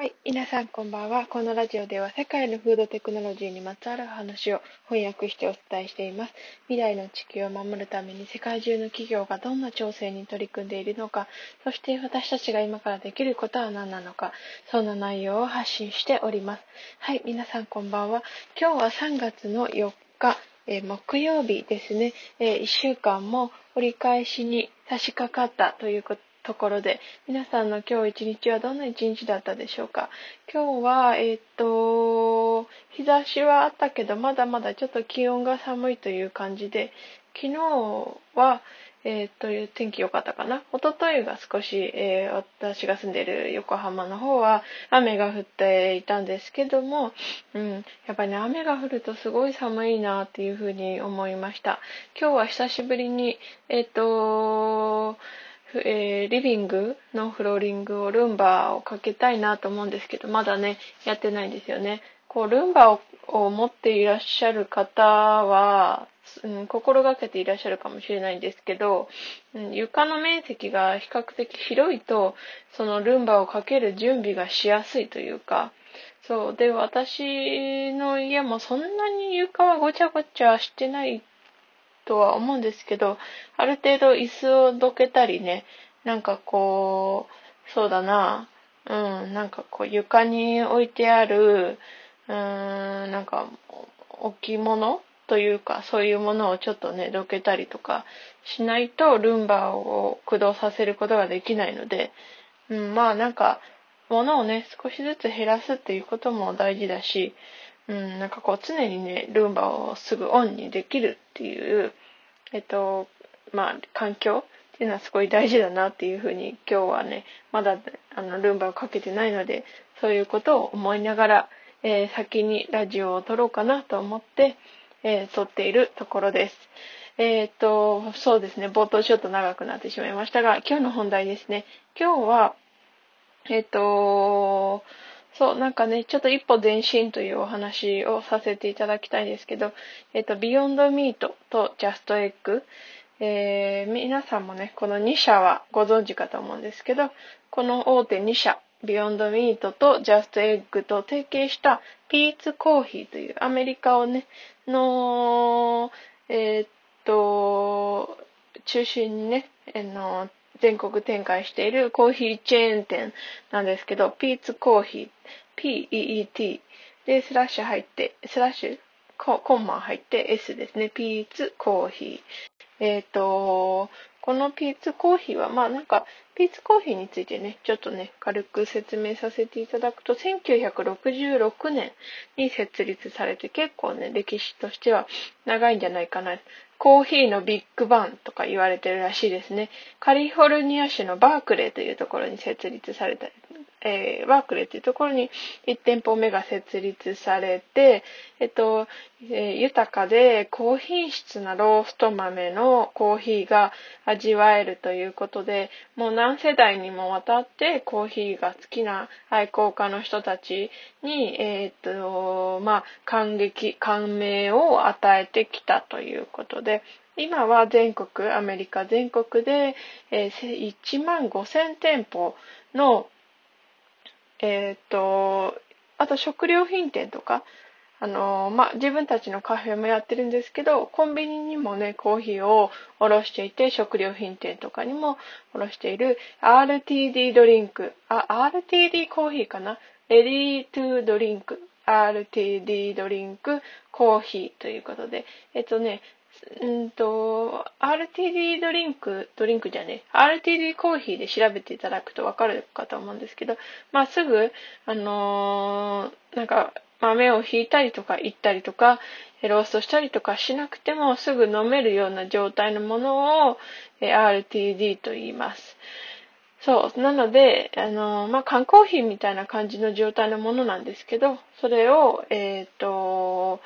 はい。皆さんこんばんは。このラジオでは世界のフードテクノロジーにまつわる話を翻訳してお伝えしています。未来の地球を守るために世界中の企業がどんな調整に取り組んでいるのか、そして私たちが今からできることは何なのか、そんな内容を発信しております。はい。皆さんこんばんは。今日は3月の4日、え、木曜日ですね、え、1週間も折り返しに差し掛かったということところで、皆さんの今日一日はどんな一日だったでしょうか？今日は、えっ、と、日差しはあったけど、まだまだちょっと気温が寒いという感じで、昨日は、えっ、という天気良かったかな？一昨日が少し、えー、私が住んでいる横浜の方は雨が降っていたんですけども、うん、やっぱりね、雨が降るとすごい寒いなっていうふうに思いました。今日は久しぶりに、えっ、と、えー、リビングのフローリングをルンバをかけたいなと思うんですけど、まだね、やってないんですよね。こう、ルンバをを持っていらっしゃる方は、うん、心がけていらっしゃるかもしれないんですけど、うん、床の面積が比較的広いと、そのルンバをかける準備がしやすいというか、そう。で、私の家もそんなに床はごちゃごちゃしてないとは思うんですけど、ある程度椅子をどけたりね、なんかこう、そうだな、うん、なんかこう床に置いてある、うーん、なんか置物というか、そういうものをちょっとね、どけたりとかしないと、ルンバを駆動させることができないので、うん、まあなんか、物をね、少しずつ減らすっていうことも大事だし、うん、なんかこう常にね、ルンバをすぐオンにできるっていう、えっと、まあ、環境っていうのはすごい大事だなっていうふうに今日はね、まだあのルンバをかけてないので、そういうことを思いながら、えー、先にラジオを撮ろうかなと思って、えー、撮っているところです。えっ、と、そうですね、冒頭ちょっと長くなってしまいましたが、今日の本題ですね。今日は、えっ、と、そう、なんかね、ちょっと一歩前進というお話をさせていただきたいんですけど、えっと、ビヨンドミートとジャストエッグ、えー、皆さんもね、この2社はご存知かと思うんですけど、この大手2社、ビヨンドミートとジャストエッグと提携したピーツコーヒーというアメリカをね、の、え、っと、中心にね、あの、全国展開しているコーヒーチェーン店なんですけど、ピーツコーヒー、P-E-E-T でスラッシュ入って、スラッシュココンマ入って S ですね。ピーツコーヒー。えっ、ー、と、このピーツコーヒーは、まあなんか、ピーツコーヒーについてね、ちょっとね、軽く説明させていただくと、1966年に設立されて、結構ね、歴史としては長いんじゃないかな。コーヒーのビッグバンとか言われてるらしいですね。カリフォルニア州のバークレーというところに設立されたえー、ワークレーっていうところに1店舗目が設立されて、えっと、えー、豊かで高品質なロースト豆のコーヒーが味わえるということで、もう何世代にもわたってコーヒーが好きな愛好家の人たちに、えー、っと、まあ、感激、感銘を与えてきたということで、今は全国、アメリカ全国で、えー、1万5000店舗のえっ、と、あと食料品店とか、あのまあ、自分たちのカフェもやってるんですけど、コンビニにもね、コーヒーをおろしていて、食料品店とかにもおろしている RTD ドリンク、あ、RTD コーヒーかな？レディートゥードリンク、RTD ドリンクコーヒーということで、えっとね、うんと、RTD ドリンク、ドリンクじゃね、RTD コーヒーで調べていただくとわかるかと思うんですけど、まあ、すぐ、あのー、なんか、豆をひいたりとか、いったりとか、ローストしたりとかしなくてもすぐ飲めるような状態のものをえ RTD と言います。そう。なので、あの、まあ、缶コーヒーみたいな感じの状態のものなんですけど、それを、えっ、ー、と、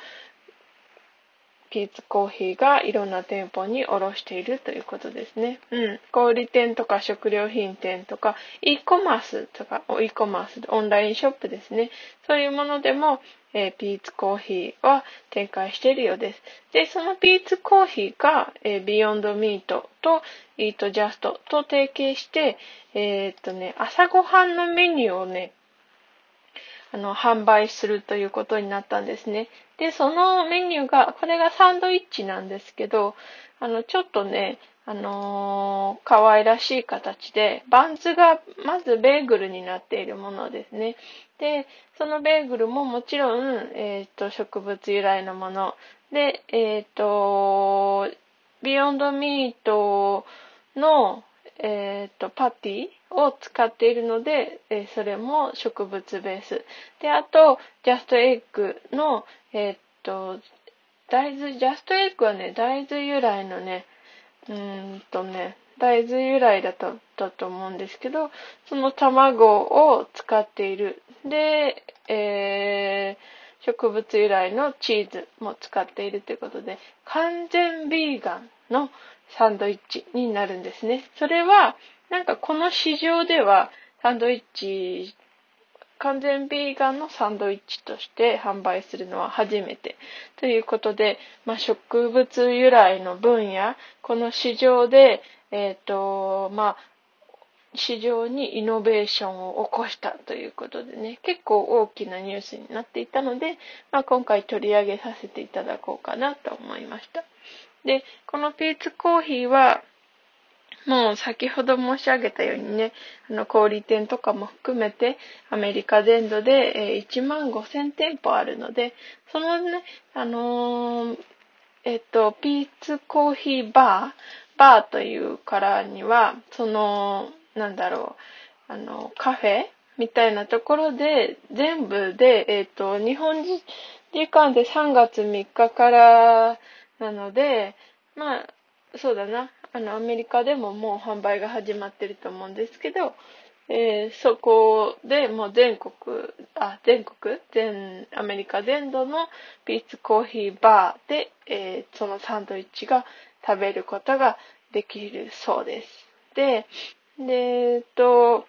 ピーツコーヒーがいろんな店舗に卸しているということですね。うん。小売店とか食料品店とか、e コマースとか、e コマース、オンラインショップですね。そういうものでも、えー、ピーツコーヒーは展開しているようです。で、そのピーツコーヒーが、えー、ビヨンドミートとイートジャストと提携して、えー、っとね、朝ごはんのメニューをね、あの、販売するということになったんですね。で、そのメニューが、これがサンドイッチなんですけど、あの、ちょっとね、あのー、可愛らしい形で、バンズがまずベーグルになっているものですね。で、そのベーグルももちろん、えっ、ー、と、植物由来のもの。で、えっ、ー、と、ビヨンドミートの、えっ、と、パティを使っているので、えそれも植物ベース。で、あと、ジャストエッグの、えっ、と、大豆、ジャストエッグはね、大豆由来のね、うーんとね、大豆由来だったと思うんですけど、その卵を使っている。で、えー、植物由来のチーズも使っているということで、完全ビーガンのサンドイッチになるんですね。それは、なんかこの市場ではサンドイッチ完全ビーガンのサンドイッチとして販売するのは初めてということで、まあ、植物由来の分野、この市場で、えっ、ー、と、まあ、市場にイノベーションを起こしたということでね、結構大きなニュースになっていたので、まあ、今回取り上げさせていただこうかなと思いました。で、このピーツコーヒーは、もう先ほど申し上げたようにね、あの、小売店とかも含めて、アメリカ全土で、1万5000店舗あるので、そのね、あのー、えっと、ピーツコーヒーバー、バーというからには、その、なんだろう、あの、カフェみたいなところで、全部で、えっと、日本時間で3月3日からなので、まあ、そうだな。あの、アメリカでももう販売が始まってると思うんですけど、えー、そこでもう全国、あ、全国？全、アメリカ全土のピーツコーヒーバーで、えー、そのサンドイッチが食べることができるそうです。で、で、えっと、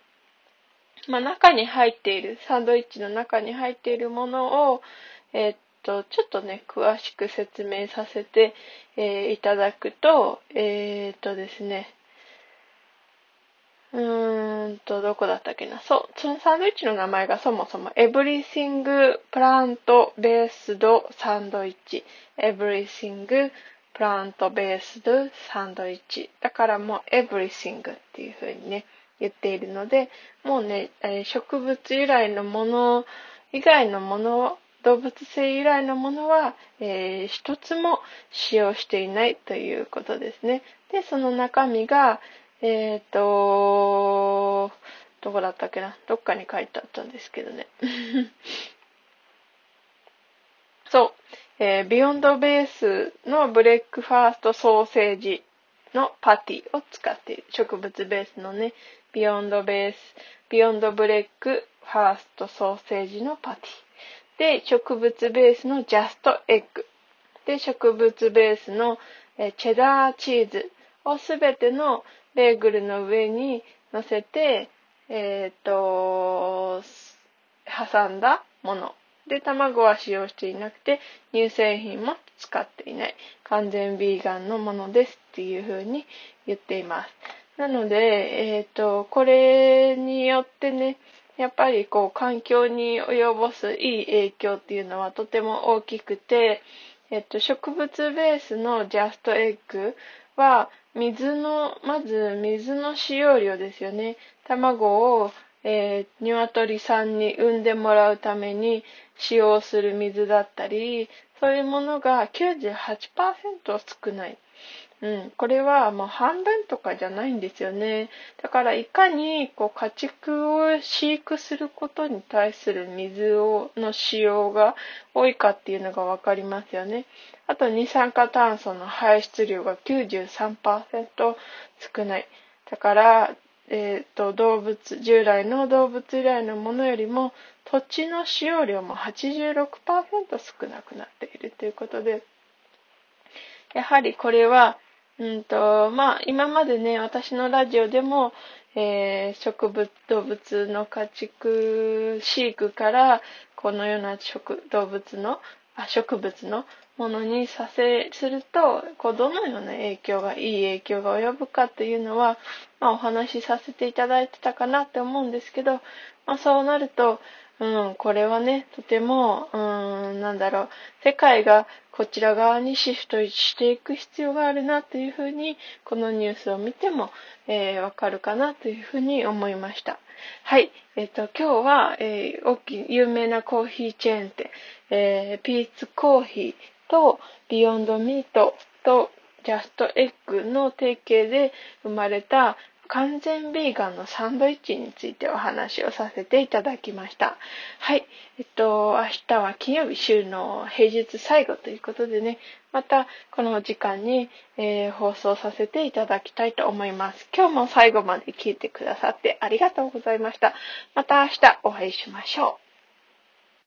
まあ、中に入っている、サンドイッチの中に入っているものを、えっと、ちょっとね、詳しく説明させて、えー、いただくと、えー、っとですね、うーんと、どこだったっけな。そう、そのサンドイッチの名前がそもそも Everything Plant Based サンドイッチ。Everything Plant Based サンドイッチ。だからもう Everything っていう風にね、言っているので、もうね、植物由来のもの以外のもの動物性由来のものは、えー、一つも使用していないということですね。で、その中身が、えっ、ー、と、どこだったっけな？どっかに書いてあったんですけどね。そう。えー、ビヨンドベースのブレックファーストソーセージのパティを使っている。植物ベースのね、ビヨンドベース、ビヨンドブレックファーストソーセージのパティ。で、植物ベースのジャストエッグ。で、植物ベースのチェダーチーズをすべてのベーグルの上に乗せて、えっ、ー、と、挟んだもの。で、卵は使用していなくて、乳製品も使っていない。完全ビーガンのものですっていう風に言っています。なので、えっ、ー、と、これによってね、やっぱりこう環境に及ぼすいい影響っていうのはとても大きくて、えっと、植物ベースのジャストエッグは水の、まず水の使用量ですよね。卵を、えー、鶏さんに産んでもらうために使用する水だったり、そういうものが98%少ない。うん、これはもう半分とかじゃないんですよね。だからいかにこう家畜を飼育することに対する水をの使用が多いかっていうのがわかりますよね。あと二酸化炭素の排出量が93%少ない。だから、えっ、ー、と、動物、従来の動物由来のものよりも土地の使用量も86%少なくなっているということで、やはりこれはうんと、まあ、今までね、私のラジオでも、えー、植物、動物の家畜飼育から、このような植動物の、あ植物のものにさせ、すると、こう、どのような影響が、いい影響が及ぶかというのは、まあ、お話しさせていただいてたかなって思うんですけど、まあ、そうなると、うん、これはね、とても、うん、なんだろう、世界がこちら側にシフトしていく必要があるなというふうに、このニュースを見ても、えー、わかるかなというふうに思いました。はい。えっ、と、今日は、えー、大きい、有名なコーヒーチェーン店、えー、ピーツコーヒーと、ビヨンドミートと、ジャストエッグの提携で生まれた完全ビーガンのサンドイッチについてお話をさせていただきました。はい。えっと、明日は金曜日週の平日最後ということでね、またこの時間に、えー、放送させていただきたいと思います。今日も最後まで聞いてくださってありがとうございました。また明日お会いしましょう。